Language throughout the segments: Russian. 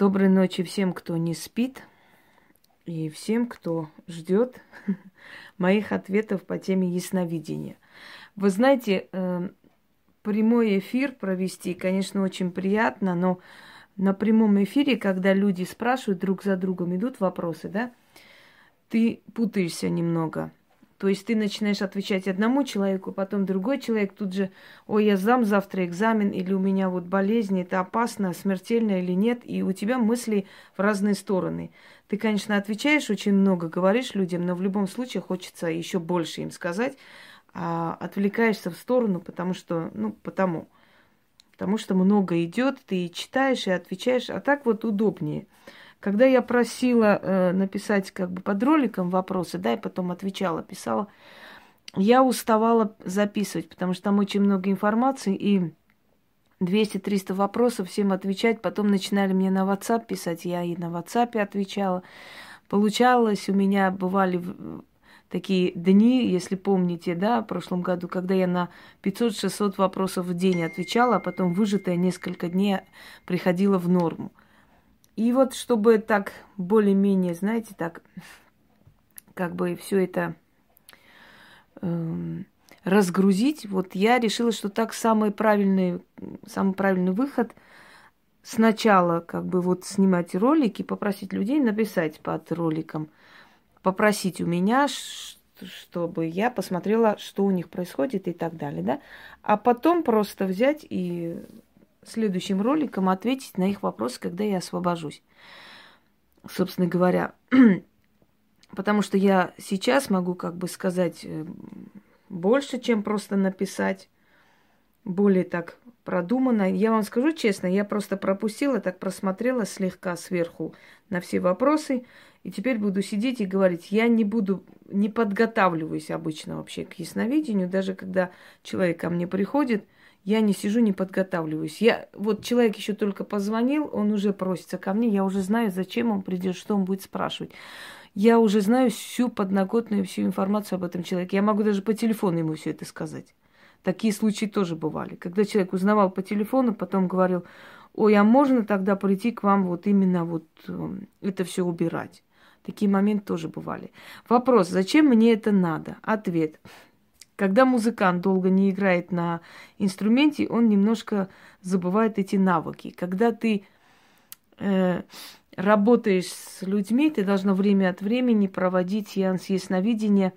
Доброй ночи всем, кто не спит, и всем, кто ждет моих ответов по теме ясновидения. Вы знаете, э, прямой эфир провести, конечно, очень приятно, но на прямом эфире, когда люди спрашивают друг за другом, идут вопросы, да, ты путаешься немного. То есть ты начинаешь отвечать одному человеку, потом другой человек тут же, ой, я сдам завтра экзамен, или у меня вот болезнь, это опасно, смертельно или нет, и у тебя мысли в разные стороны. Ты, конечно, отвечаешь очень много, говоришь людям, но в любом случае хочется еще больше им сказать, а отвлекаешься в сторону, потому что, ну, потому, потому что много идет, ты читаешь и отвечаешь, а так вот удобнее. Когда я просила э, написать как бы под роликом вопросы, да, и потом отвечала, писала, я уставала записывать, потому что там очень много информации, и 200-300 вопросов всем отвечать. Потом начинали мне на WhatsApp писать, я и на WhatsApp отвечала. Получалось, у меня бывали такие дни, если помните, да, в прошлом году, когда я на 500-600 вопросов в день отвечала, а потом выжатая несколько дней приходила в норму. И вот, чтобы так более-менее, знаете, так, как бы все это э, разгрузить, вот я решила, что так самый правильный, самый правильный выход сначала как бы вот снимать ролики, попросить людей написать под роликом, попросить у меня, чтобы я посмотрела, что у них происходит и так далее, да, а потом просто взять и следующим роликом ответить на их вопросы, когда я освобожусь. Собственно говоря, потому что я сейчас могу как бы сказать э, больше, чем просто написать, более так продуманно. Я вам скажу честно, я просто пропустила, так просмотрела слегка сверху на все вопросы, и теперь буду сидеть и говорить. Я не буду, не подготавливаюсь обычно вообще к ясновидению, даже когда человек ко мне приходит – я не сижу, не подготавливаюсь. Я, вот человек еще только позвонил, он уже просится ко мне, я уже знаю, зачем он придет, что он будет спрашивать. Я уже знаю всю подноготную, всю информацию об этом человеке. Я могу даже по телефону ему все это сказать. Такие случаи тоже бывали. Когда человек узнавал по телефону, потом говорил, ой, а можно тогда прийти к вам вот именно вот эм, это все убирать? Такие моменты тоже бывали. Вопрос, зачем мне это надо? Ответ. Когда музыкант долго не играет на инструменте, он немножко забывает эти навыки. Когда ты э, работаешь с людьми, ты должна время от времени проводить сеанс ясновидения,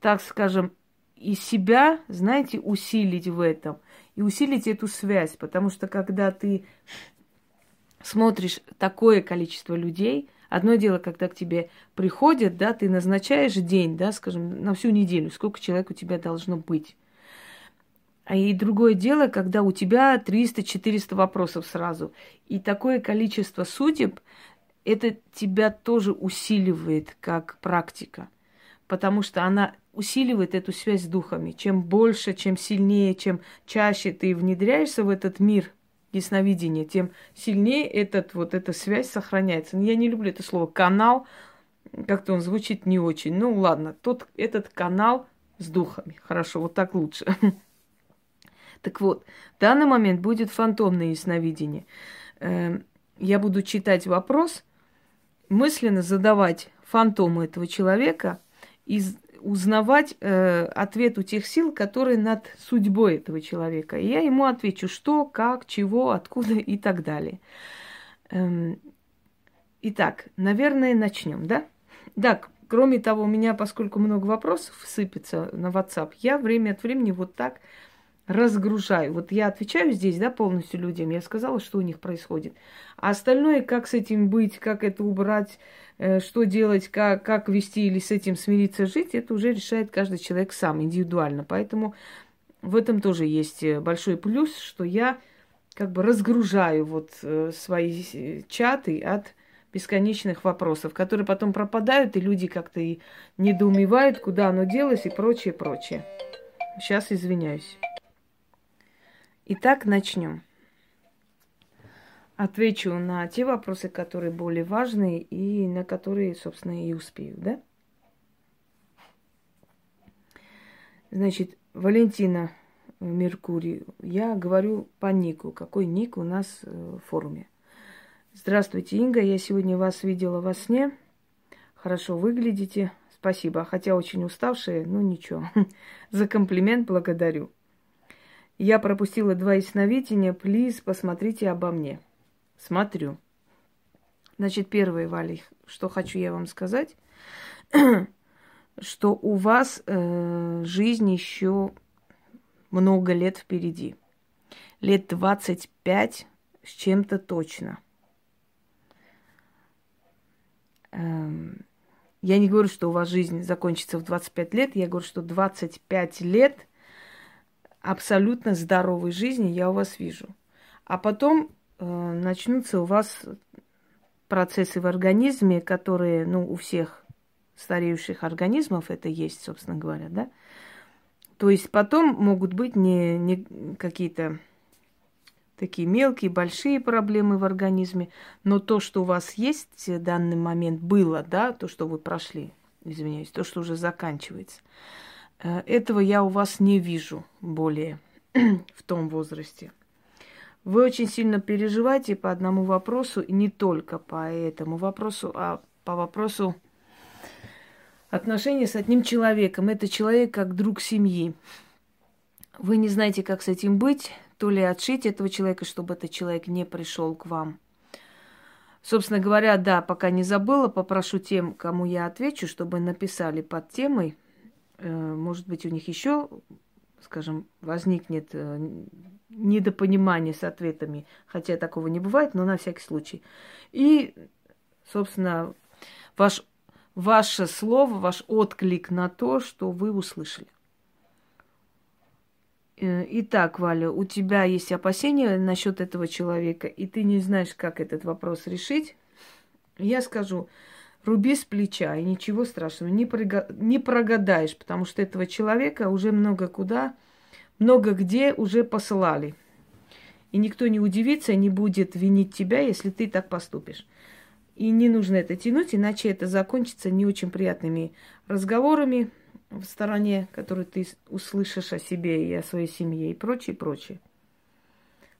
так скажем, и себя, знаете, усилить в этом. И усилить эту связь, потому что когда ты смотришь такое количество людей, Одно дело, когда к тебе приходят, да, ты назначаешь день, да, скажем, на всю неделю, сколько человек у тебя должно быть. А и другое дело, когда у тебя 300-400 вопросов сразу. И такое количество судеб, это тебя тоже усиливает как практика. Потому что она усиливает эту связь с духами. Чем больше, чем сильнее, чем чаще ты внедряешься в этот мир – ясновидения, тем сильнее этот, вот эта связь сохраняется. Я не люблю это слово канал, как-то он звучит не очень. Ну ладно, тот, этот канал с духами. Хорошо, вот так лучше. Так вот, в данный момент будет фантомное ясновидение. Эм, я буду читать вопрос, мысленно задавать фантому этого человека и узнавать э, ответ у тех сил, которые над судьбой этого человека. И я ему отвечу, что, как, чего, откуда и так далее. Эм, итак, наверное, начнем, да? Да, кроме того, у меня, поскольку много вопросов сыпется на WhatsApp, я время от времени вот так разгружаю. Вот я отвечаю здесь, да, полностью людям, я сказала, что у них происходит. А остальное, как с этим быть, как это убрать, Э, что делать, как, как вести или с этим смириться жить, это уже решает каждый человек сам, индивидуально. Поэтому в этом тоже есть э, большой плюс, что я как бы разгружаю вот э, свои чаты от бесконечных вопросов, которые потом пропадают, и люди как-то и недоумевают, куда оно делось и прочее, прочее. Сейчас извиняюсь. Итак, начнем отвечу на те вопросы, которые более важные и на которые, собственно, и успею, да? Значит, Валентина Меркурий. Я говорю по нику. Какой ник у нас э, в форуме? Здравствуйте, Инга. Я сегодня вас видела во сне. Хорошо выглядите. Спасибо. Хотя очень уставшая, ну ничего. За комплимент благодарю. Я пропустила два ясновидения. Плиз, посмотрите обо мне. Смотрю. Значит, первое, Валя, что хочу я вам сказать, что у вас э, жизнь еще много лет впереди. Лет 25 с чем-то точно. Эм, я не говорю, что у вас жизнь закончится в 25 лет, я говорю, что 25 лет абсолютно здоровой жизни я у вас вижу. А потом э, начнутся у вас процессы в организме, которые, ну, у всех стареющих организмов это есть, собственно говоря, да. То есть потом могут быть не, не какие-то такие мелкие, большие проблемы в организме, но то, что у вас есть в данный момент было, да, то, что вы прошли, извиняюсь, то, что уже заканчивается, этого я у вас не вижу более в том возрасте. Вы очень сильно переживаете по одному вопросу, и не только по этому вопросу, а по вопросу отношения с одним человеком. Это человек как друг семьи. Вы не знаете, как с этим быть, то ли отшить этого человека, чтобы этот человек не пришел к вам. Собственно говоря, да, пока не забыла, попрошу тем, кому я отвечу, чтобы написали под темой. Э, может быть, у них еще, скажем, возникнет э, недопонимание с ответами, хотя такого не бывает, но на всякий случай. И, собственно, ваш, ваше слово, ваш отклик на то, что вы услышали. Э, итак, Валя, у тебя есть опасения насчет этого человека, и ты не знаешь, как этот вопрос решить. Я скажу, руби с плеча, и ничего страшного, не, прога... не прогадаешь, потому что этого человека уже много куда, много где уже посылали. И никто не удивится, не будет винить тебя, если ты так поступишь. И не нужно это тянуть, иначе это закончится не очень приятными разговорами, в стороне, которую ты услышишь о себе и о своей семье и прочее, прочее.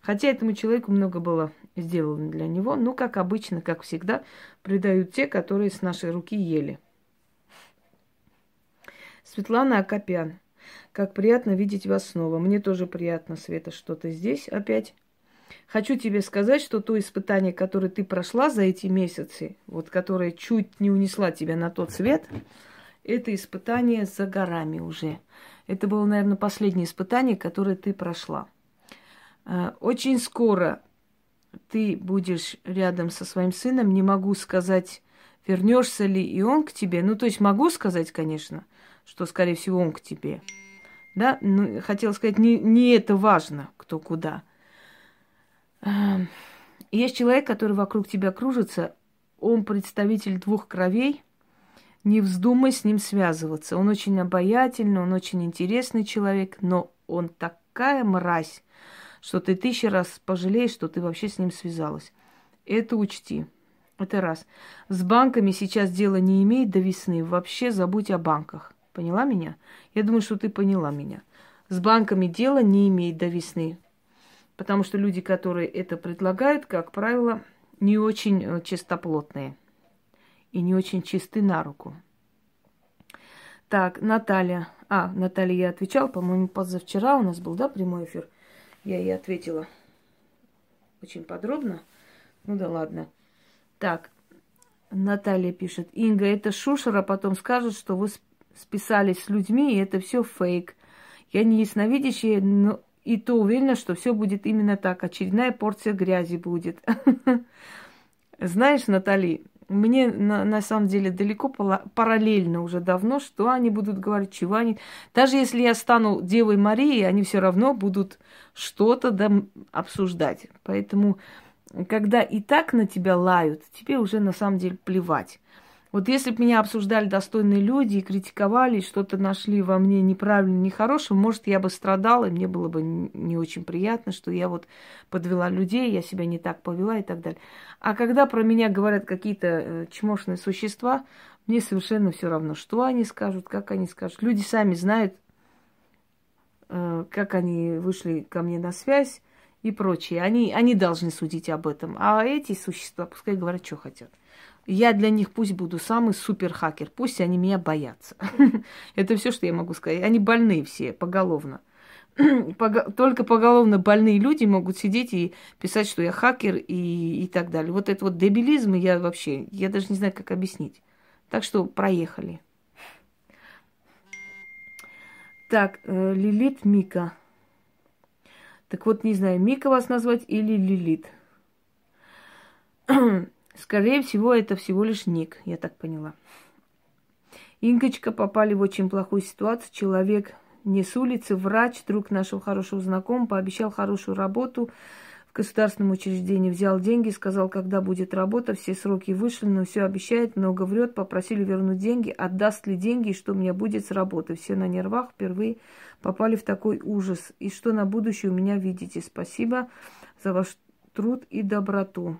Хотя этому человеку много было сделано для него, но, как обычно, как всегда, предают те, которые с нашей руки ели. Светлана Акопян. Как приятно видеть вас снова. Мне тоже приятно, Света, что ты здесь опять. Хочу тебе сказать, что то испытание, которое ты прошла за эти месяцы, вот которое чуть не унесла тебя на тот свет, это испытание за горами уже. Это было, наверное, последнее испытание, которое ты прошла. Э, очень скоро ты будешь рядом со своим сыном. Не могу сказать, вернешься ли и он к тебе. Ну, то есть могу сказать, конечно, что, скорее всего, он к тебе. Да, ну, хотела сказать, не, не это важно, кто куда. Эм, есть человек, который вокруг тебя кружится, он представитель двух кровей – не вздумай с ним связываться. Он очень обаятельный, он очень интересный человек, но он такая мразь, что ты тысячи раз пожалеешь, что ты вообще с ним связалась. Это учти. Это раз. С банками сейчас дело не имеет до весны. Вообще забудь о банках. Поняла меня? Я думаю, что ты поняла меня. С банками дело не имеет до весны. Потому что люди, которые это предлагают, как правило, не очень э, чистоплотные и не очень чисты на руку. Так, Наталья. А, Наталья я отвечала, по-моему, позавчера у нас был, да, прямой эфир. Я ей ответила очень подробно. Ну да ладно. Так, Наталья пишет. Инга, это шушера, потом скажут, что вы списались с людьми, и это все фейк. Я не ясновидящая, но и то уверена, что все будет именно так. Очередная порция грязи будет. Знаешь, Натали, мне на, на самом деле далеко параллельно уже давно, что они будут говорить, чего они. Даже если я стану Девой Марией, они все равно будут что-то да, обсуждать. Поэтому, когда и так на тебя лают, тебе уже на самом деле плевать. Вот если бы меня обсуждали достойные люди и критиковали, что-то нашли во мне неправильно, нехорошее, может, я бы страдала, и мне было бы не очень приятно, что я вот подвела людей, я себя не так повела и так далее. А когда про меня говорят какие-то э, чмошные существа, мне совершенно все равно, что они скажут, как они скажут. Люди сами знают, э, как они вышли ко мне на связь, и прочие. Они, они должны судить об этом. А эти существа пускай говорят, что хотят. Я для них пусть буду самый супер хакер, пусть они меня боятся. Это все, что я могу сказать. Они больные все, поголовно. Только поголовно больные люди могут сидеть и писать, что я хакер и, и так далее. Вот это вот дебилизм я вообще, я даже не знаю, как объяснить. Так что проехали. Так, э, Лилит Мика. Так вот, не знаю, Мика вас назвать или Лилит. Скорее всего, это всего лишь ник, я так поняла. Инкочка попали в очень плохую ситуацию. Человек не с улицы, врач, друг нашего хорошего знакомого, пообещал хорошую работу в государственном учреждении, взял деньги, сказал, когда будет работа, все сроки вышли, но все обещает, много врет, попросили вернуть деньги, отдаст ли деньги, и что у меня будет с работы. Все на нервах, впервые попали в такой ужас. И что на будущее у меня видите? Спасибо за ваш труд и доброту.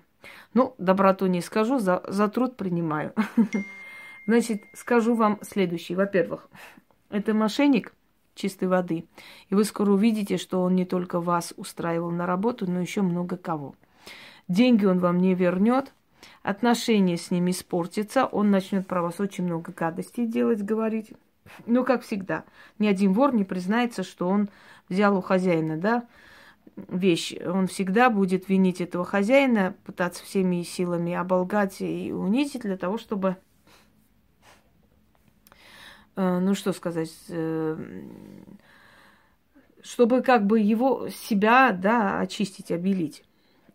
Ну, доброту не скажу, за, за труд принимаю. Значит, скажу вам следующее. Во-первых, это мошенник чистой воды. И вы скоро увидите, что он не только вас устраивал на работу, но еще много кого. Деньги он вам не вернет, отношения с ним испортятся, он начнет про вас очень много гадостей делать, говорить. Ну, как всегда, ни один вор не признается, что он взял у хозяина, да, вещь. Он всегда будет винить этого хозяина, пытаться всеми силами оболгать и унизить для того, чтобы, э, ну что сказать, э, чтобы как бы его, себя, да, очистить, обелить.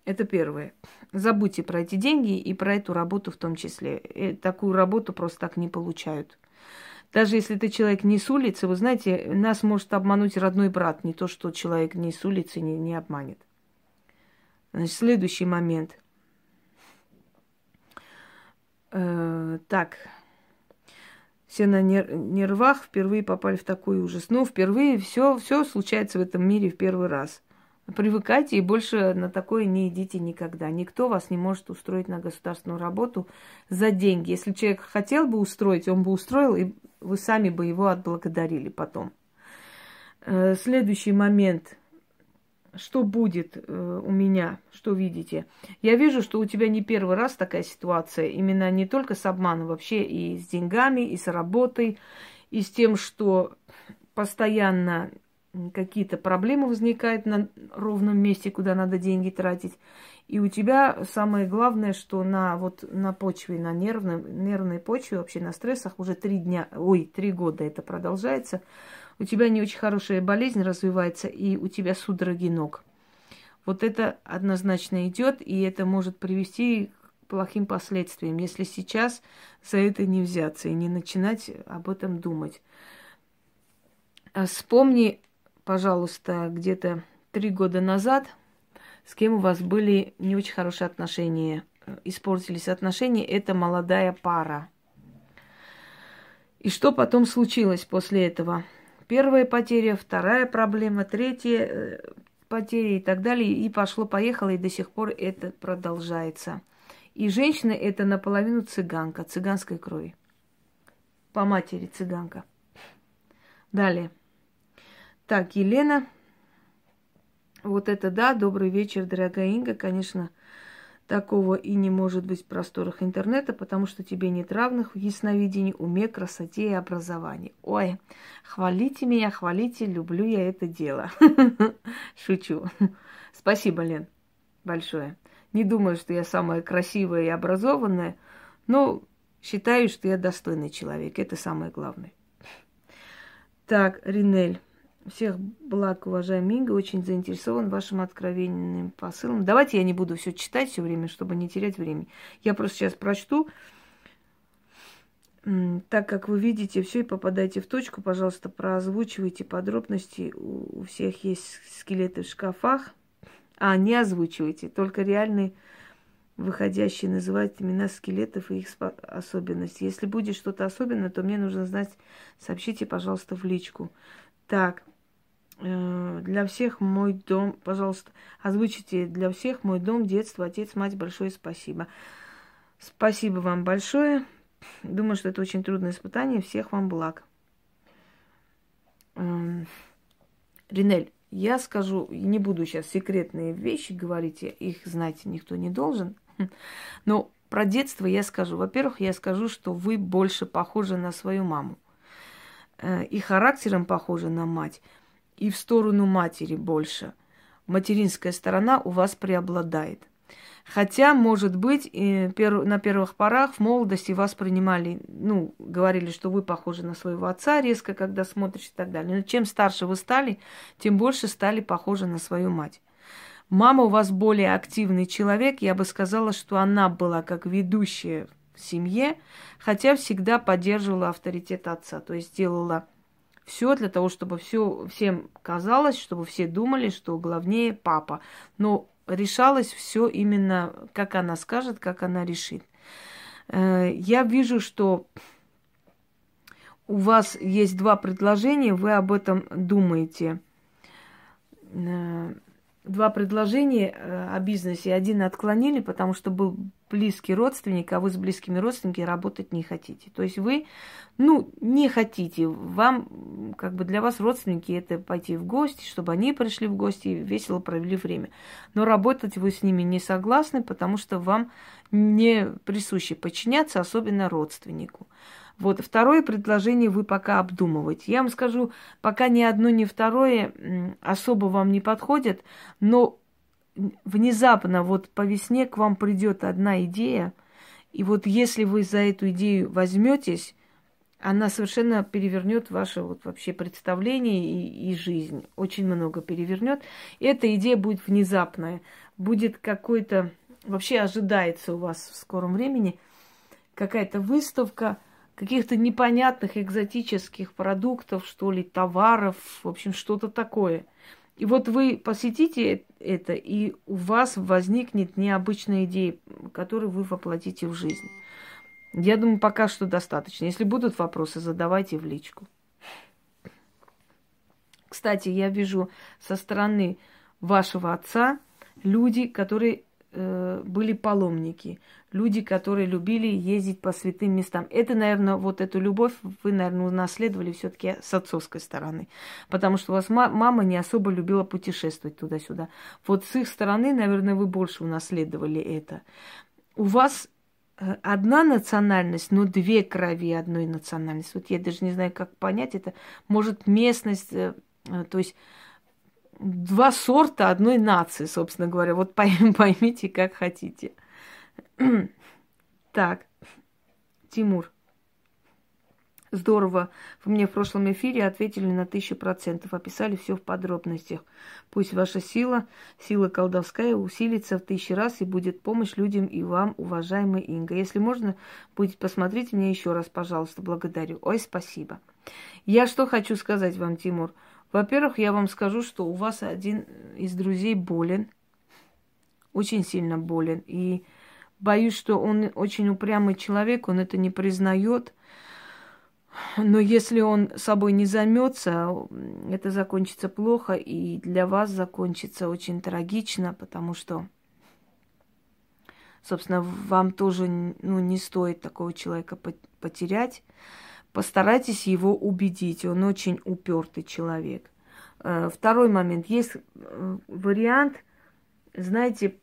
Это первое. Забудьте про эти деньги и про эту работу в том числе. И э, такую работу просто так не получают. Даже если ты человек не с улицы, вы знаете, нас может обмануть родной брат, не то, что человек не с улицы не, не обманет. Значит, следующий момент. Э, так, все на нер- нервах впервые попали в такой ужас. Ну, впервые все, все случается в этом мире в первый раз. Привыкайте и больше на такое не идите никогда. Никто вас не может устроить на государственную работу за деньги. Если человек хотел бы устроить, он бы устроил, и вы сами бы его отблагодарили потом. Э, следующий момент. Что будет э, у меня? Что видите? Я вижу, что у тебя не первый раз такая ситуация. Именно не только с обманом, вообще и с деньгами, и с работой, и с тем, что постоянно какие-то проблемы возникают на ровном месте, куда надо деньги тратить. И у тебя самое главное, что на вот на почве, на нервной, нервной почве, вообще на стрессах уже три дня, ой, три года это продолжается, у тебя не очень хорошая болезнь развивается, и у тебя судороги ног. Вот это однозначно идет, и это может привести к плохим последствиям, если сейчас за это не взяться и не начинать об этом думать. А вспомни, пожалуйста, где-то три года назад – с кем у вас были не очень хорошие отношения, э, испортились отношения, это молодая пара. И что потом случилось после этого? Первая потеря, вторая проблема, третья э, потеря и так далее. И пошло-поехало, и до сих пор это продолжается. И женщина это наполовину цыганка, цыганской крови. По матери цыганка. Далее. Так, Елена вот это да, добрый вечер, дорогая Инга. Конечно, такого и не может быть в просторах интернета, потому что тебе нет равных в ясновидении, уме, красоте и образовании. Ой, хвалите меня, хвалите, люблю я это дело. Шучу. Спасибо, Лен, большое. Не думаю, что я самая красивая и образованная, но считаю, что я достойный человек. Это самое главное. Так, Ринель. Всех благ, уважаемый Инга, очень заинтересован вашим откровенным посылом. Давайте я не буду все читать все время, чтобы не терять времени. Я просто сейчас прочту. Так как вы видите все и попадаете в точку, пожалуйста, проозвучивайте подробности. У всех есть скелеты в шкафах. А, не озвучивайте, только реальные выходящие называть имена скелетов и их особенности. Если будет что-то особенное, то мне нужно знать, сообщите, пожалуйста, в личку. Так, э, для всех мой дом, пожалуйста, озвучите для всех мой дом, детство, отец, мать, большое спасибо. Спасибо вам большое. Думаю, что это очень трудное испытание. Всех вам благ. Эм, Ринель, Я скажу, не буду сейчас секретные вещи говорить, их знать никто не должен. Но про детство я скажу. Во-первых, я скажу, что вы больше похожи на свою маму. Э, и характером похожи на мать, и в сторону матери больше. Материнская сторона у вас преобладает. Хотя, может быть, на первых порах в молодости вас принимали, ну, говорили, что вы похожи на своего отца резко, когда смотришь и так далее. Но чем старше вы стали, тем больше стали похожи на свою мать. Мама у вас более активный человек, я бы сказала, что она была как ведущая семье, хотя всегда поддерживала авторитет отца, то есть делала все для того, чтобы все, всем казалось, чтобы все думали, что главнее папа. Но решалось все именно, как она скажет, как она решит. Э, я вижу, что у вас есть два предложения, вы об этом думаете. Э, два предложения э, о бизнесе. Один отклонили, потому что был близкий родственник, а вы с близкими родственниками работать не хотите. То есть вы, ну, не хотите. Вам, как бы для вас родственники это пойти в гости, чтобы они пришли в гости и весело провели время. Но работать вы с ними не согласны, потому что вам не присуще подчиняться, особенно родственнику. Вот второе предложение вы пока обдумываете. Я вам скажу, пока ни одно, ни второе особо вам не подходят, но внезапно вот по весне к вам придет одна идея, и вот если вы за эту идею возьметесь, она совершенно перевернет ваше вот вообще представление и, и жизнь. Очень много перевернет. Эта идея будет внезапная. Будет какой-то... Вообще ожидается у вас в скором времени какая-то выставка – каких-то непонятных экзотических продуктов, что ли, товаров, в общем, что-то такое. И вот вы посетите это, и у вас возникнет необычная идея, которую вы воплотите в жизнь. Я думаю, пока что достаточно. Если будут вопросы, задавайте в личку. Кстати, я вижу со стороны вашего отца люди, которые э, были паломники, люди, которые любили ездить по святым местам. Это, наверное, вот эту любовь вы, наверное, унаследовали все-таки с отцовской стороны, потому что у вас мама не особо любила путешествовать туда-сюда. Вот с их стороны, наверное, вы больше унаследовали это. У вас э, одна национальность, но две крови одной национальности. Вот я даже не знаю, как понять это. Может, местность, э, э, то есть два сорта одной нации, собственно говоря. Вот поймите, как хотите. так, Тимур. Здорово. Вы мне в прошлом эфире ответили на тысячу процентов, описали все в подробностях. Пусть ваша сила, сила колдовская, усилится в тысячи раз и будет помощь людям и вам, уважаемая Инга. Если можно, будет посмотреть мне еще раз, пожалуйста. Благодарю. Ой, спасибо. Я что хочу сказать вам, Тимур. Во-первых, я вам скажу, что у вас один из друзей болен, очень сильно болен. И боюсь, что он очень упрямый человек, он это не признает. Но если он собой не займется, это закончится плохо, и для вас закончится очень трагично, потому что, собственно, вам тоже ну, не стоит такого человека потерять постарайтесь его убедить. Он очень упертый человек. Э, второй момент. Есть э, вариант, знаете,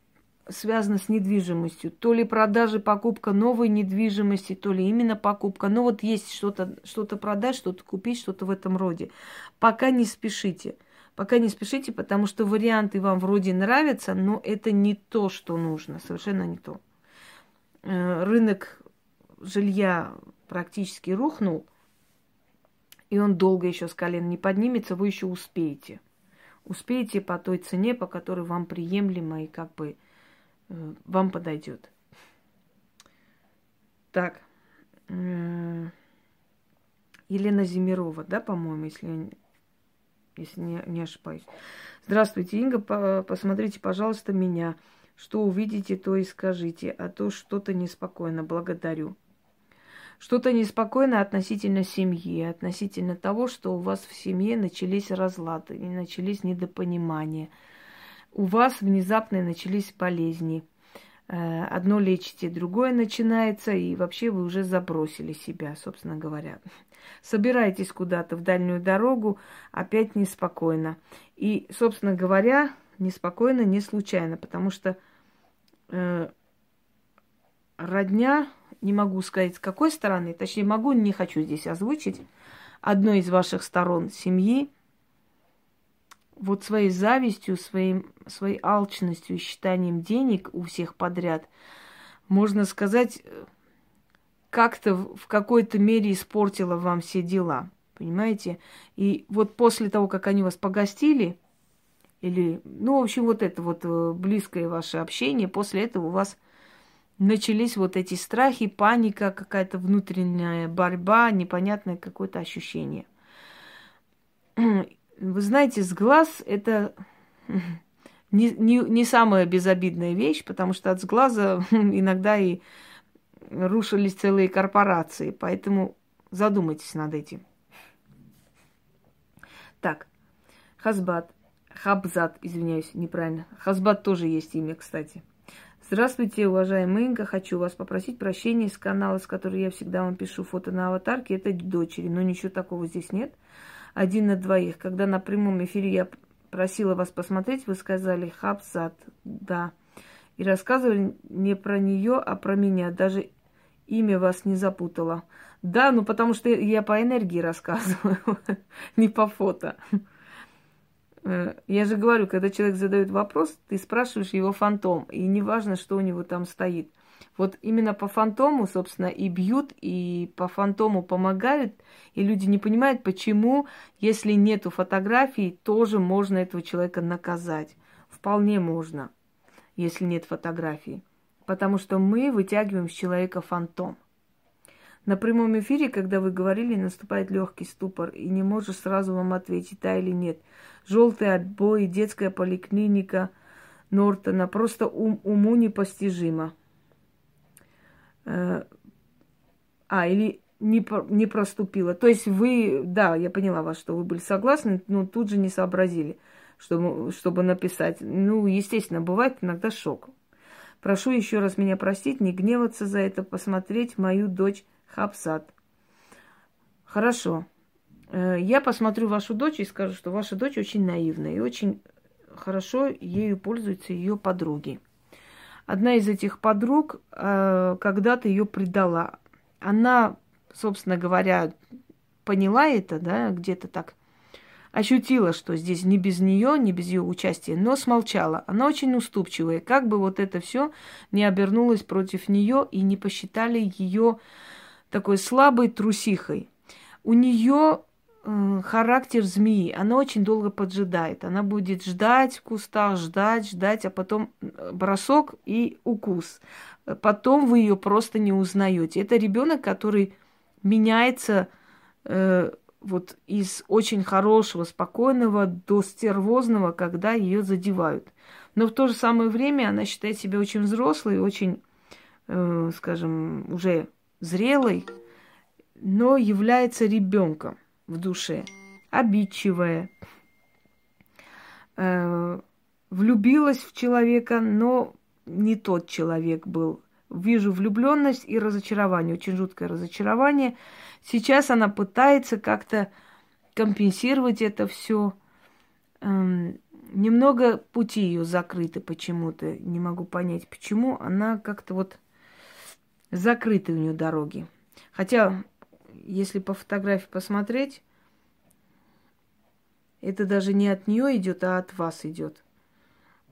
связано с недвижимостью. То ли продажа, покупка новой недвижимости, то ли именно покупка. Но вот есть что-то что продать, что-то купить, что-то в этом роде. Пока не спешите. Пока не спешите, потому что варианты вам вроде нравятся, но это не то, что нужно. Совершенно не то. Э, рынок жилья практически рухнул, и он долго еще с колен не поднимется, вы еще успеете. Успеете по той цене, по которой вам приемлемо и как бы э, вам подойдет. Так. Э, Елена Зимирова, да, по-моему, если, если не, не ошибаюсь. Здравствуйте, Инга, по, посмотрите, пожалуйста, меня. Что увидите, то и скажите, а то что-то неспокойно. Благодарю что-то неспокойно относительно семьи, относительно того, что у вас в семье начались разлады начались недопонимания. У вас внезапно начались болезни. Э, одно лечите, другое начинается, и вообще вы уже забросили себя, собственно говоря. Собираетесь куда-то в дальнюю дорогу, опять неспокойно. И, собственно говоря, неспокойно не случайно, потому что э, родня, не могу сказать с какой стороны, точнее могу, не хочу здесь озвучить, одной из ваших сторон семьи вот своей завистью, своим, своей алчностью и считанием денег у всех подряд, можно сказать, как-то в какой-то мере испортила вам все дела. Понимаете? И вот после того, как они вас погостили, или, ну, в общем, вот это вот э, близкое ваше общение, после этого у вас начались вот эти страхи, паника, какая-то внутренняя борьба, непонятное какое-то ощущение. Вы знаете, с глаз это не, не, не самая безобидная вещь, потому что от сглаза иногда и рушились целые корпорации. Поэтому задумайтесь над этим. Так, Хазбат. Хабзат, извиняюсь, неправильно. Хазбат тоже есть имя, кстати. Здравствуйте, уважаемый Инга. Хочу вас попросить прощения с канала, с которого я всегда вам пишу фото на аватарке. Это дочери, но ничего такого здесь нет один на двоих. Когда на прямом эфире я просила вас посмотреть, вы сказали Хабсат, да. И рассказывали не про нее, а про меня. Даже имя вас не запутало. Да, ну потому что я по энергии рассказываю, не по фото. Э, я же говорю, когда человек задает вопрос, ты спрашиваешь его фантом, и неважно, что у него там стоит. Вот именно по фантому, собственно, и бьют, и по фантому помогают, и люди не понимают, почему, если нету фотографий, тоже можно этого человека наказать. Вполне можно, если нет фотографии. Потому что мы вытягиваем с человека фантом. На прямом эфире, когда вы говорили, наступает легкий ступор, и не можешь сразу вам ответить, да или нет. Желтые отбои, детская поликлиника Нортона просто ум, уму непостижимо. Э, а, или не, не проступила. То есть вы, да, я поняла вас, что вы были согласны, но тут же не сообразили, чтобы, чтобы написать. Ну, естественно, бывает иногда шок. Прошу еще раз меня простить, не гневаться за это, посмотреть мою дочь Хабсат. Хорошо. Э, я посмотрю вашу дочь и скажу, что ваша дочь очень наивная и очень хорошо ею пользуются ее подруги. Одна из этих подруг э, когда-то ее предала. Она, собственно говоря, поняла это, да, где-то так ощутила, что здесь не без нее, не без ее участия, но смолчала. Она очень уступчивая, как бы вот это все не обернулось против нее и не посчитали ее такой слабой трусихой. У нее Э, характер змеи. Она очень долго поджидает. Она будет ждать в кустах, ждать, ждать, а потом э, бросок и укус. Потом вы ее просто не узнаете. Это ребенок, который меняется э, вот из очень хорошего, спокойного до стервозного, когда ее задевают. Но в то же самое время она считает себя очень взрослой, очень, э, скажем, уже зрелой, но является ребенком в душе, обидчивая, э, влюбилась в человека, но не тот человек был. Вижу влюбленность и разочарование, очень жуткое разочарование. Сейчас она пытается как-то компенсировать это все. Эм, немного пути ее закрыты почему-то. Не могу понять, почему. Она как-то вот закрыты у нее дороги. Хотя если по фотографии посмотреть, это даже не от нее идет, а от вас идет.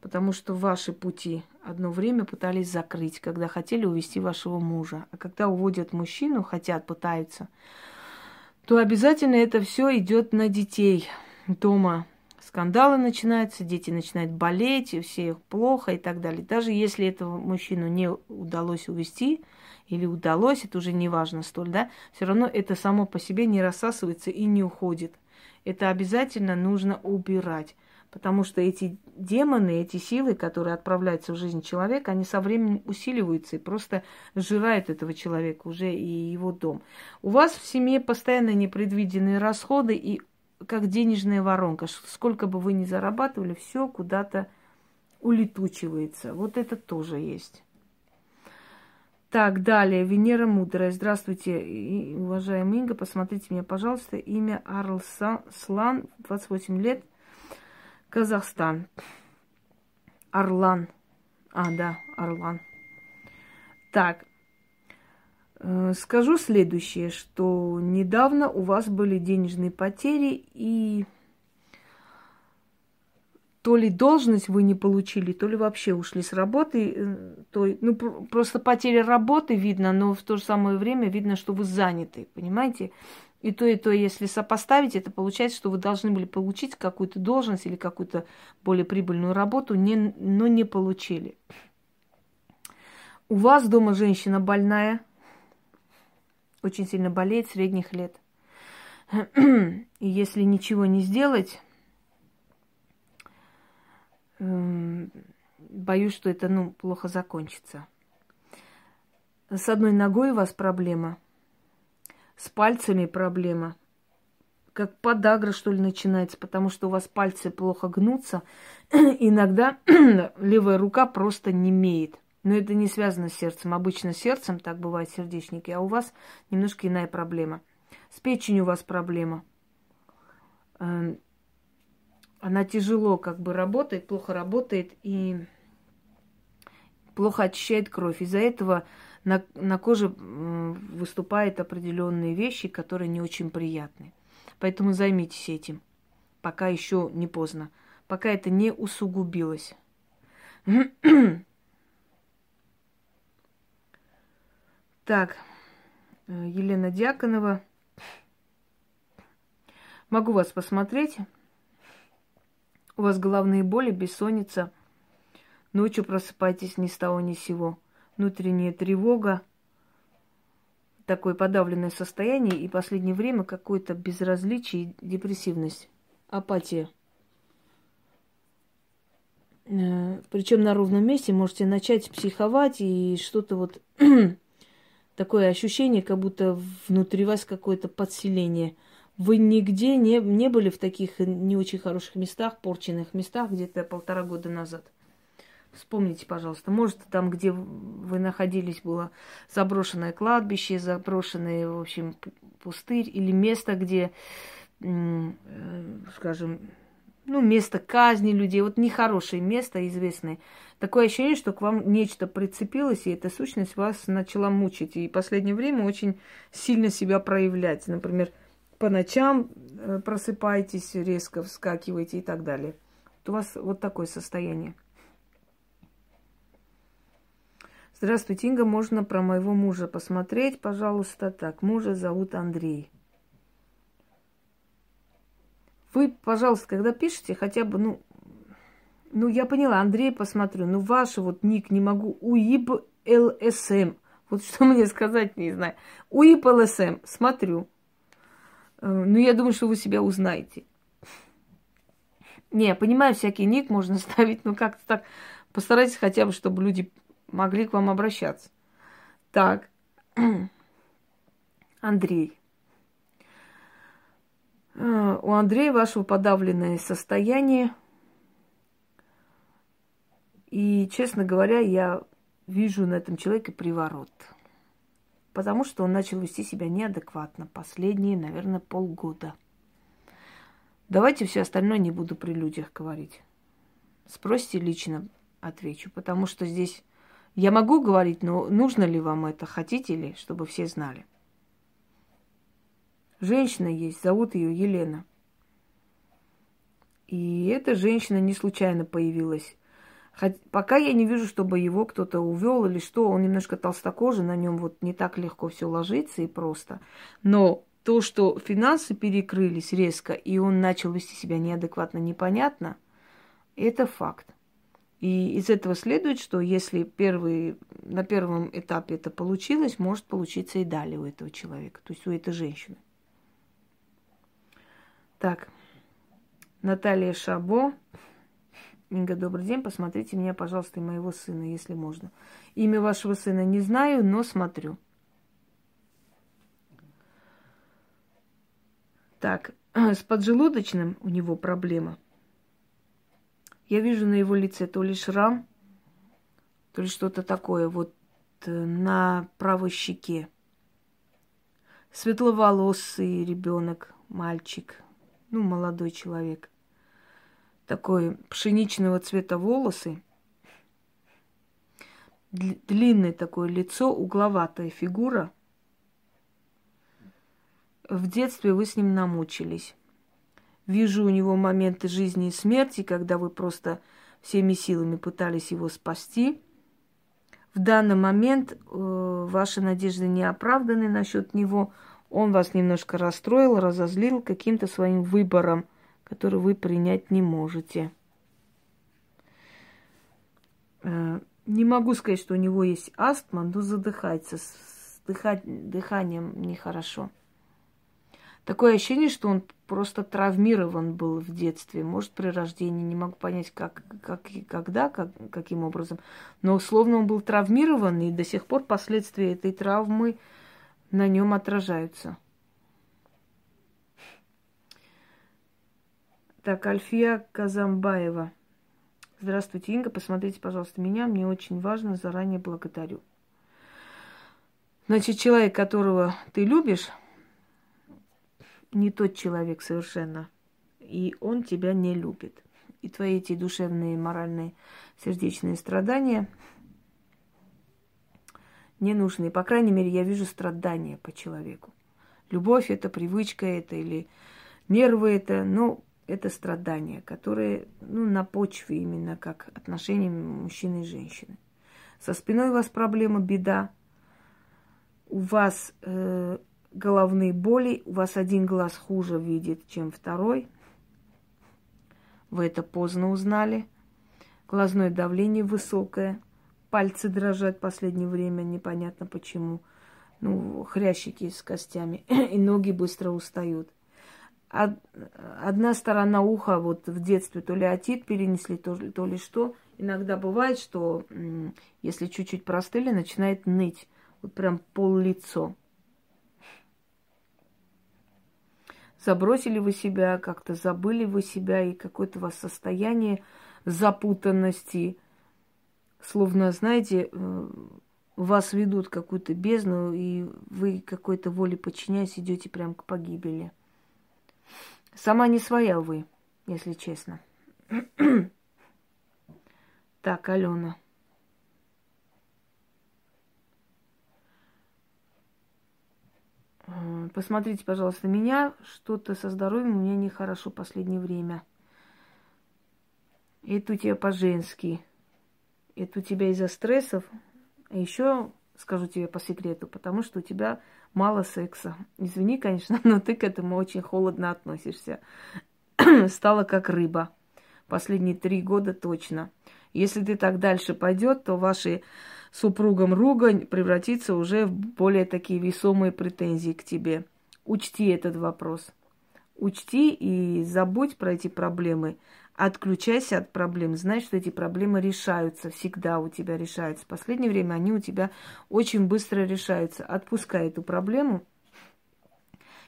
Потому что ваши пути одно время пытались закрыть, когда хотели увести вашего мужа. А когда уводят мужчину, хотят, пытаются, то обязательно это все идет на детей дома. Скандалы начинаются, дети начинают болеть, все их плохо и так далее. Даже если этого мужчину не удалось увести, или удалось, это уже не важно столь, да, все равно это само по себе не рассасывается и не уходит. Это обязательно нужно убирать. Потому что эти демоны, эти силы, которые отправляются в жизнь человека, они со временем усиливаются и просто сжирают этого человека уже и его дом. У вас в семье постоянно непредвиденные расходы и как денежная воронка. Сколько бы вы ни зарабатывали, все куда-то улетучивается. Вот это тоже есть. Так, далее. Венера Мудрая. Здравствуйте, уважаемый Инга. Посмотрите меня, пожалуйста. Имя Арлслан, 28 лет, Казахстан. Орлан. А, да, Орлан. Так, э, скажу следующее, что недавно у вас были денежные потери и то ли должность вы не получили, то ли вообще ушли с работы. Э, то, ну, просто потеря работы видно, но в то же самое время видно, что вы заняты, понимаете? И то, и то, если сопоставить, это получается, что вы должны были получить какую-то должность или какую-то более прибыльную работу, не, но не получили. У вас дома женщина больная, очень сильно болеет, средних лет. И если ничего не сделать, боюсь, что это, ну, плохо закончится. С одной ногой у вас проблема, с пальцами проблема. Как подагра, что ли, начинается, потому что у вас пальцы плохо гнутся. Иногда левая рука просто не имеет. Но это не связано с сердцем. Обычно с сердцем так бывает сердечники, а у вас немножко иная проблема. С печенью у вас проблема. Эм, она тяжело как бы работает, плохо работает и плохо очищает кровь. Из-за этого на, на коже выступают определенные вещи, которые не очень приятны. Поэтому займитесь этим, пока еще не поздно, пока это не усугубилось. Так, э, Елена Дьяконова. Могу вас посмотреть. У вас головные боли, бессонница. Ночью просыпаетесь ни с того ни с сего. Внутренняя тревога, такое подавленное состояние и последнее время какое-то безразличие и депрессивность, апатия. Э, Причем на ровном месте можете начать психовать и что-то вот такое ощущение, как будто внутри вас какое-то подселение – вы нигде не, не были в таких не очень хороших местах, порченных местах где-то полтора года назад? Вспомните, пожалуйста. Может, там, где вы находились, было заброшенное кладбище, заброшенный, в общем, пустырь, или место, где, э, скажем, ну, место казни людей, вот нехорошее место известное. Такое ощущение, что к вам нечто прицепилось, и эта сущность вас начала мучить. И в последнее время очень сильно себя проявлять. Например, по ночам э, просыпаетесь, резко вскакиваете и так далее. Вот у вас вот такое состояние. Здравствуйте, Инга. Можно про моего мужа посмотреть, пожалуйста. Так, мужа зовут Андрей. Вы, пожалуйста, когда пишете, хотя бы, ну, ну, я поняла, Андрей, посмотрю. Ну, ваш вот ник не могу. УИБ ЛСМ. Вот что мне сказать, не знаю. УИБ ЛСМ. Смотрю. Э, ну, я думаю, что вы себя узнаете. Не, понимаю, всякий ник можно ставить, но как-то так постарайтесь хотя бы, чтобы люди могли к вам обращаться. Так, Андрей. Э, у Андрея вашего подавленное состояние. И, честно говоря, я вижу на этом человеке приворот потому что он начал вести себя неадекватно последние, наверное, полгода. Давайте все остальное не буду при людях говорить. Спросите лично, отвечу, потому что здесь я могу говорить, но нужно ли вам это, хотите ли, чтобы все знали. Женщина есть, зовут ее Елена. И эта женщина не случайно появилась Хоть, пока я не вижу, чтобы его кто-то увел или что. Он немножко толстокожий, на нем вот не так легко все ложится и просто. Но то, что финансы перекрылись резко, и он начал вести себя неадекватно, непонятно, это факт. И из этого следует, что если первый, на первом этапе это получилось, может получиться и далее у этого человека, то есть у этой женщины. Так, Наталья Шабо. Инга, добрый день. Посмотрите меня, пожалуйста, и моего сына, если можно. Имя вашего сына не знаю, но смотрю. Так, с поджелудочным у него проблема. Я вижу на его лице то ли шрам, то ли что-то такое. Вот э, на правой щеке. Светловолосый ребенок, мальчик, ну, молодой человек. Такой пшеничного цвета волосы, длинное такое лицо, угловатая фигура. В детстве вы с ним намучились. Вижу у него моменты жизни и смерти, когда вы просто всеми силами пытались его спасти. В данный момент э, ваши надежды не оправданы насчет него. Он вас немножко расстроил, разозлил каким-то своим выбором, который вы принять не можете. Э, не могу сказать, что у него есть астма, но задыхается. С дыхать, дыханием нехорошо. Такое ощущение, что он просто травмирован был в детстве, может, при рождении, не могу понять, как, как и когда, как, каким образом. Но условно он был травмирован, и до сих пор последствия этой травмы на нем отражаются. Так, Альфия Казамбаева. Здравствуйте, Инга. Посмотрите, пожалуйста, меня. Мне очень важно. Заранее благодарю. Значит, человек, которого ты любишь, не тот человек совершенно. И он тебя не любит. И твои эти душевные, моральные, сердечные страдания не нужны. По крайней мере, я вижу страдания по человеку. Любовь это привычка это или нервы это, ну, это страдания, которые ну, на почве именно как отношения мужчины и женщины. Со спиной у вас проблема, беда. У вас э, головные боли, у вас один глаз хуже видит, чем второй. Вы это поздно узнали. Глазное давление высокое. Пальцы дрожат в последнее время, непонятно почему. Ну, хрящики с костями. И ноги быстро устают. Одна сторона уха вот в детстве то ли отит перенесли, то, то ли что. Иногда бывает, что если чуть-чуть простыли, начинает ныть. Вот прям пол лицо. Забросили вы себя, как-то забыли вы себя, и какое-то у вас состояние запутанности. Словно, знаете, э, вас ведут какую-то бездну, и вы какой-то воле подчиняясь идете прям к погибели. Сама не своя, вы, если честно. так, Алена. Посмотрите, пожалуйста, меня. Что-то со здоровьем у меня нехорошо в последнее время. Это у тебя по-женски. Это у тебя из-за стрессов. А еще скажу тебе по секрету, потому что у тебя мало секса. Извини, конечно, но ты к этому очень холодно относишься. Стала как рыба. Последние три года точно. Если ты так дальше пойдет, то ваши супругом ругань превратится уже в более такие весомые претензии к тебе. Учти этот вопрос. Учти и забудь про эти проблемы. Отключайся от проблем. Знай, что эти проблемы решаются. Всегда у тебя решаются. В последнее время они у тебя очень быстро решаются. Отпускай эту проблему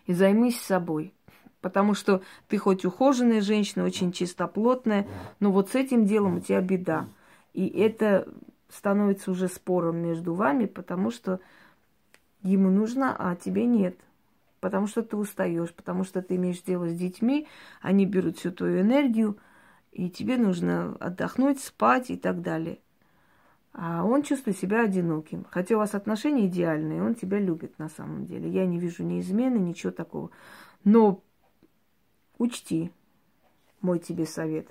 и займись собой. Потому что ты хоть ухоженная женщина, очень чистоплотная, но вот с этим делом у тебя беда. И это становится уже спором между вами, потому что ему нужно, а тебе нет. Потому что ты устаешь, потому что ты имеешь дело с детьми, они берут всю твою энергию, и тебе нужно отдохнуть, спать и так далее. А он чувствует себя одиноким. Хотя у вас отношения идеальные, он тебя любит на самом деле. Я не вижу ни измены, ничего такого. Но учти мой тебе совет.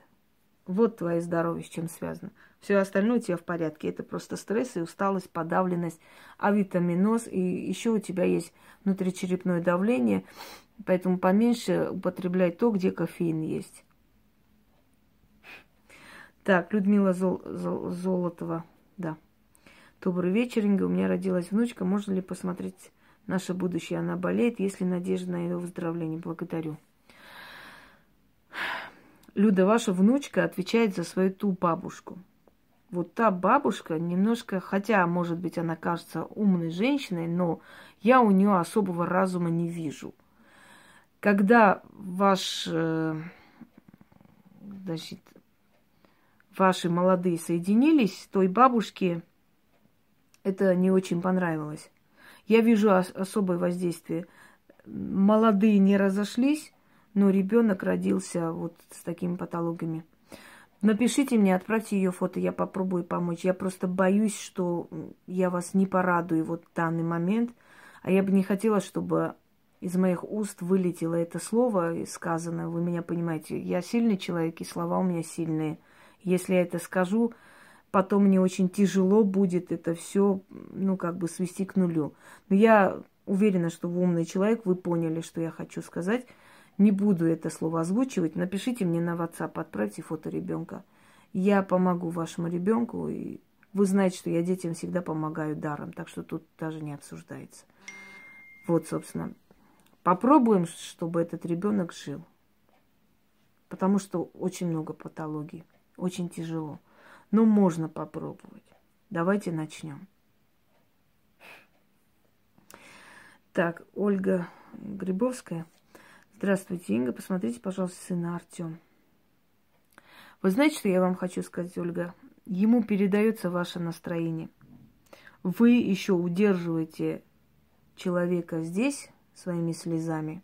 Вот твое здоровье с чем связано. Все остальное у тебя в порядке. Это просто стресс и усталость, подавленность, авитаминоз. И еще у тебя есть внутричерепное давление. Поэтому поменьше употребляй то, где кофеин есть. Так, Людмила Зол, Зол, Золотова, да. Добрый вечер, Инга. У меня родилась внучка. Можно ли посмотреть наше будущее? Она болеет. Есть ли надежда на ее выздоровление? Благодарю. Люда, ваша внучка отвечает за свою ту бабушку. Вот та бабушка немножко, хотя, может быть, она кажется умной женщиной, но я у нее особого разума не вижу. Когда ваш, э, значит, ваши молодые соединились, той бабушке это не очень понравилось. Я вижу ос- особое воздействие. Молодые не разошлись, но ребенок родился вот с такими патологиями. Напишите мне, отправьте ее фото, я попробую помочь. Я просто боюсь, что я вас не порадую вот в данный момент. А я бы не хотела, чтобы из моих уст вылетело это слово сказанное. Вы меня понимаете. Я сильный человек, и слова у меня сильные. Если я это скажу, потом мне очень тяжело будет это все, ну, как бы свести к нулю. Но я уверена, что вы умный человек, вы поняли, что я хочу сказать. Не буду это слово озвучивать. Напишите мне на WhatsApp, отправьте фото ребенка. Я помогу вашему ребенку, и вы знаете, что я детям всегда помогаю даром, так что тут даже не обсуждается. Вот, собственно. Попробуем, чтобы этот ребенок жил. Потому что очень много патологий. Очень тяжело. Но можно попробовать. Давайте начнем. Так, Ольга Грибовская. Здравствуйте, Инга. Посмотрите, пожалуйста, сына Артем. Вы знаете, что я вам хочу сказать, Ольга? Ему передается ваше настроение. Вы еще удерживаете человека здесь своими слезами.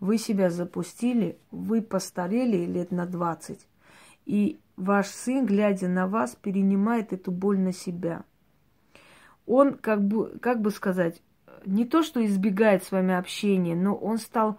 Вы себя запустили, вы постарели лет на 20. И ваш сын, глядя на вас, перенимает эту боль на себя. Он, как бы, как бы сказать, не то что избегает с вами общения, но он стал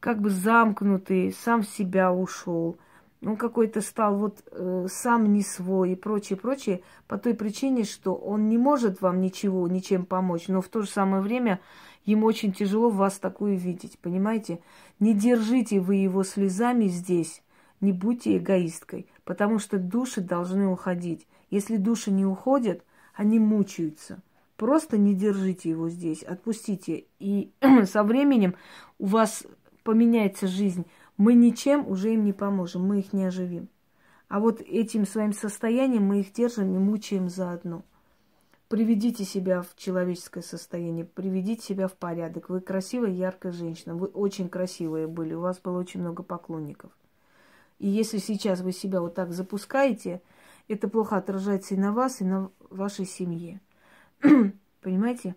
как бы замкнутый, сам в себя ушел. Он какой-то стал вот э, сам не свой и прочее, прочее, по той причине, что он не может вам ничего, ничем помочь, но в то же самое время ему очень тяжело вас такую видеть, понимаете? Не держите вы его слезами здесь, не будьте эгоисткой, потому что души должны уходить. Если души не уходят, они мучаются. Просто не держите его здесь, отпустите. И со временем у вас поменяется жизнь, мы ничем уже им не поможем, мы их не оживим. А вот этим своим состоянием мы их держим и мучаем заодно. Приведите себя в человеческое состояние, приведите себя в порядок. Вы красивая, яркая женщина, вы очень красивые были, у вас было очень много поклонников. И если сейчас вы себя вот так запускаете, это плохо отражается и на вас, и на вашей семье. Понимаете?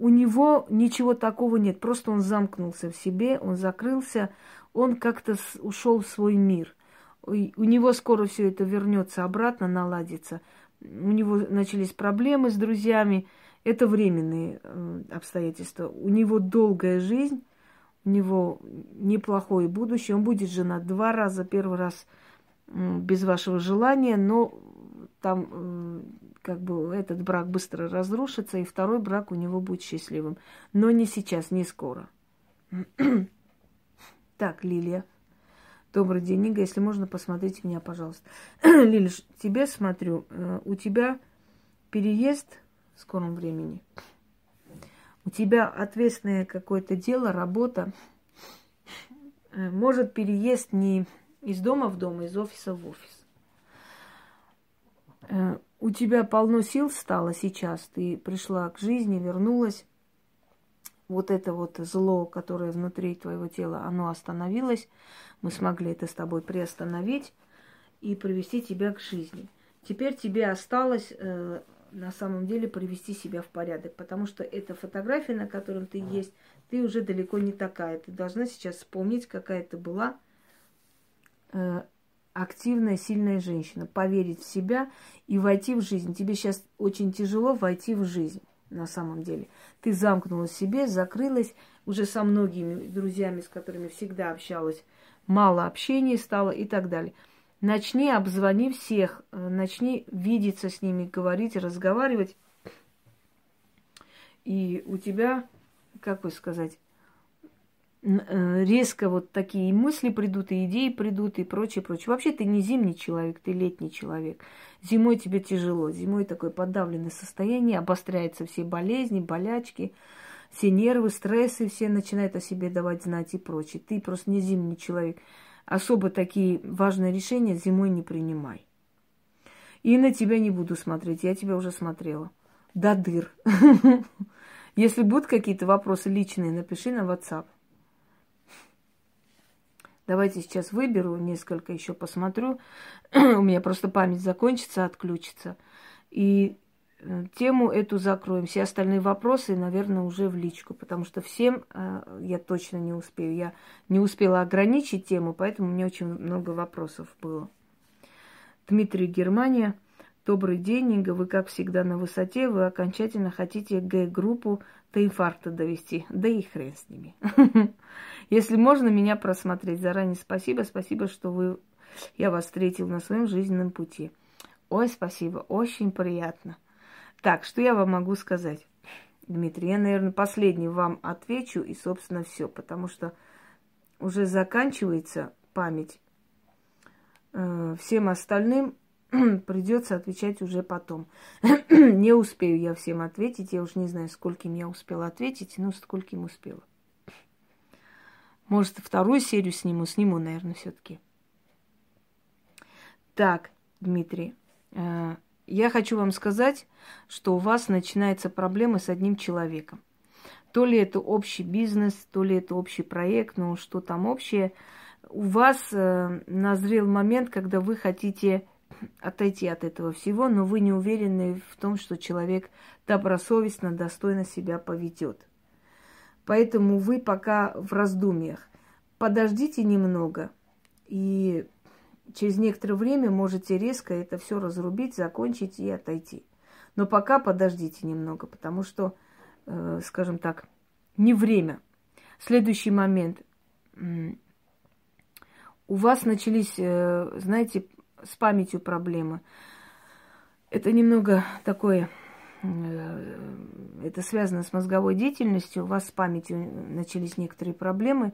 у него ничего такого нет, просто он замкнулся в себе, он закрылся, он как-то ушел в свой мир. У него скоро все это вернется обратно, наладится. У него начались проблемы с друзьями. Это временные э, обстоятельства. У него долгая жизнь, у него неплохое будущее. Он будет женат два раза. Первый раз без вашего желания, но там как бы этот брак быстро разрушится, и второй брак у него будет счастливым. Но не сейчас, не скоро. так, Лилия. Добрый день, Ига. Если можно, посмотрите меня, пожалуйста. Лилия, тебе смотрю. Э, у тебя переезд в скором времени. У тебя ответственное какое-то дело, работа. Э, может, переезд не из дома в дом, а из офиса в офис э, у тебя полно сил стало сейчас, ты пришла к жизни, вернулась, вот это вот зло, которое внутри твоего тела, оно остановилось, мы смогли это с тобой приостановить и привести тебя к жизни. Теперь тебе осталось э, на самом деле привести себя в порядок, потому что эта фотография, на которой ты есть, ты уже далеко не такая. Ты должна сейчас вспомнить, какая ты была, э, активная, сильная женщина, поверить в себя и войти в жизнь. Тебе сейчас очень тяжело войти в жизнь на самом деле. Ты замкнулась в себе, закрылась уже со многими друзьями, с которыми всегда общалась, мало общения стало и так далее. Начни, обзвони всех, э, начни видеться с ними, говорить, разговаривать. И у тебя, как бы сказать, Э, резко вот такие мысли придут, и идеи придут, и прочее, прочее. Вообще ты не зимний человек, ты летний человек. Зимой тебе тяжело, зимой такое подавленное состояние, обостряются все болезни, болячки, все нервы, стрессы, все начинают о себе давать знать и прочее. Ты просто не зимний человек. Особо такие важные решения зимой не принимай. И на тебя не буду смотреть, я тебя уже смотрела. До дыр. Если будут какие-то вопросы личные, напиши на WhatsApp. Давайте сейчас выберу несколько, еще посмотрю. У меня просто память закончится, отключится. И тему эту закроем. Все остальные вопросы, наверное, уже в личку, потому что всем э, я точно не успею. Я не успела ограничить тему, поэтому меня очень много вопросов было. Дмитрий Германия. Добрый день, Инга. Вы, как всегда, на высоте. Вы окончательно хотите Г-группу до инфаркта довести. Да и хрен с ними. Если можно меня просмотреть, заранее спасибо. Спасибо, что вы я вас встретил на своем жизненном пути. Ой, спасибо, очень приятно. Так, что я вам могу сказать? Дмитрий, я, наверное, последний вам отвечу и, собственно, все, потому что уже заканчивается память. Э, всем остальным придется отвечать уже потом. не успею я всем ответить. Я уже не знаю, скольким я успела ответить, но скольким успела. Может, вторую серию сниму, сниму, наверное, все-таки. Так, Дмитрий, э, я хочу вам сказать, что у вас начинается проблема с одним человеком. То ли это общий бизнес, то ли это общий проект, ну что там общее. У вас э, назрел момент, когда вы хотите отойти от этого всего, но вы не уверены в том, что человек добросовестно, достойно себя поведет. Поэтому вы пока в раздумьях. Подождите немного, и через некоторое время можете резко это все разрубить, закончить и отойти. Но пока подождите немного, потому что, э, скажем так, не время. Следующий момент. У вас начались, э, знаете, с памятью проблемы. Это немного такое, э, это связано с мозговой деятельностью, у вас с памятью начались некоторые проблемы.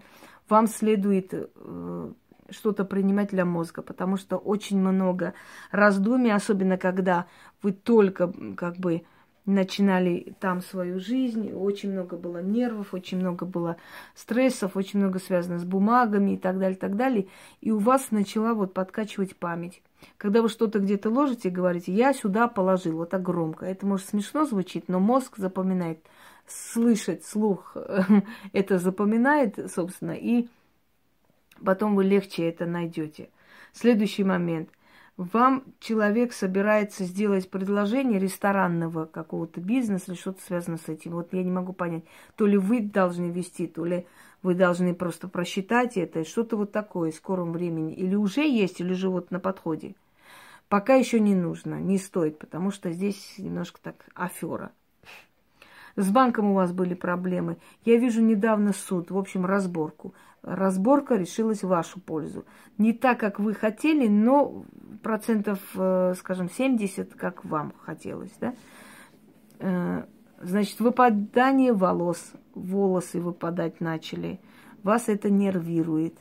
Вам следует э, что-то принимать для мозга, потому что очень много раздумий, особенно когда вы только как бы начинали там свою жизнь, очень много было нервов, очень много было стрессов, очень много связано с бумагами и так далее, так далее. И у вас начала вот подкачивать память. Когда вы что-то где-то ложите и говорите, я сюда положил, вот так громко. Это может смешно звучит, но мозг запоминает, слышать, слух это запоминает, собственно, и потом вы легче это найдете. Следующий момент. Вам человек собирается сделать предложение ресторанного какого-то бизнеса или что-то связано с этим. Вот я не могу понять, то ли вы должны вести, то ли вы должны просто просчитать это, что-то вот такое в скором времени. Или уже есть, или уже вот на подходе. Пока еще не нужно, не стоит, потому что здесь немножко так афера. С банком у вас были проблемы. Я вижу недавно суд, в общем, разборку. Разборка решилась в вашу пользу. Не так, как вы хотели, но процентов, э, скажем, 70, как вам хотелось, да? Э, значит, выпадание волос, волосы выпадать начали. Вас это нервирует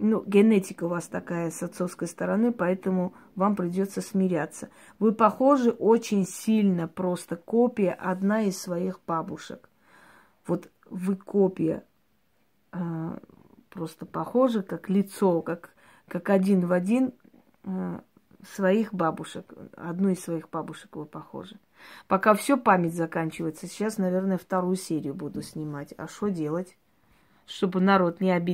ну, генетика у вас такая с отцовской стороны, поэтому вам придется смиряться. Вы похожи очень сильно, просто копия одна из своих бабушек. Вот вы копия, э, просто похожи, как лицо, как, как один в один э, своих бабушек. Одну из своих бабушек вы похожи. Пока все память заканчивается. Сейчас, наверное, вторую серию буду снимать. А что делать? Чтобы народ не обидел.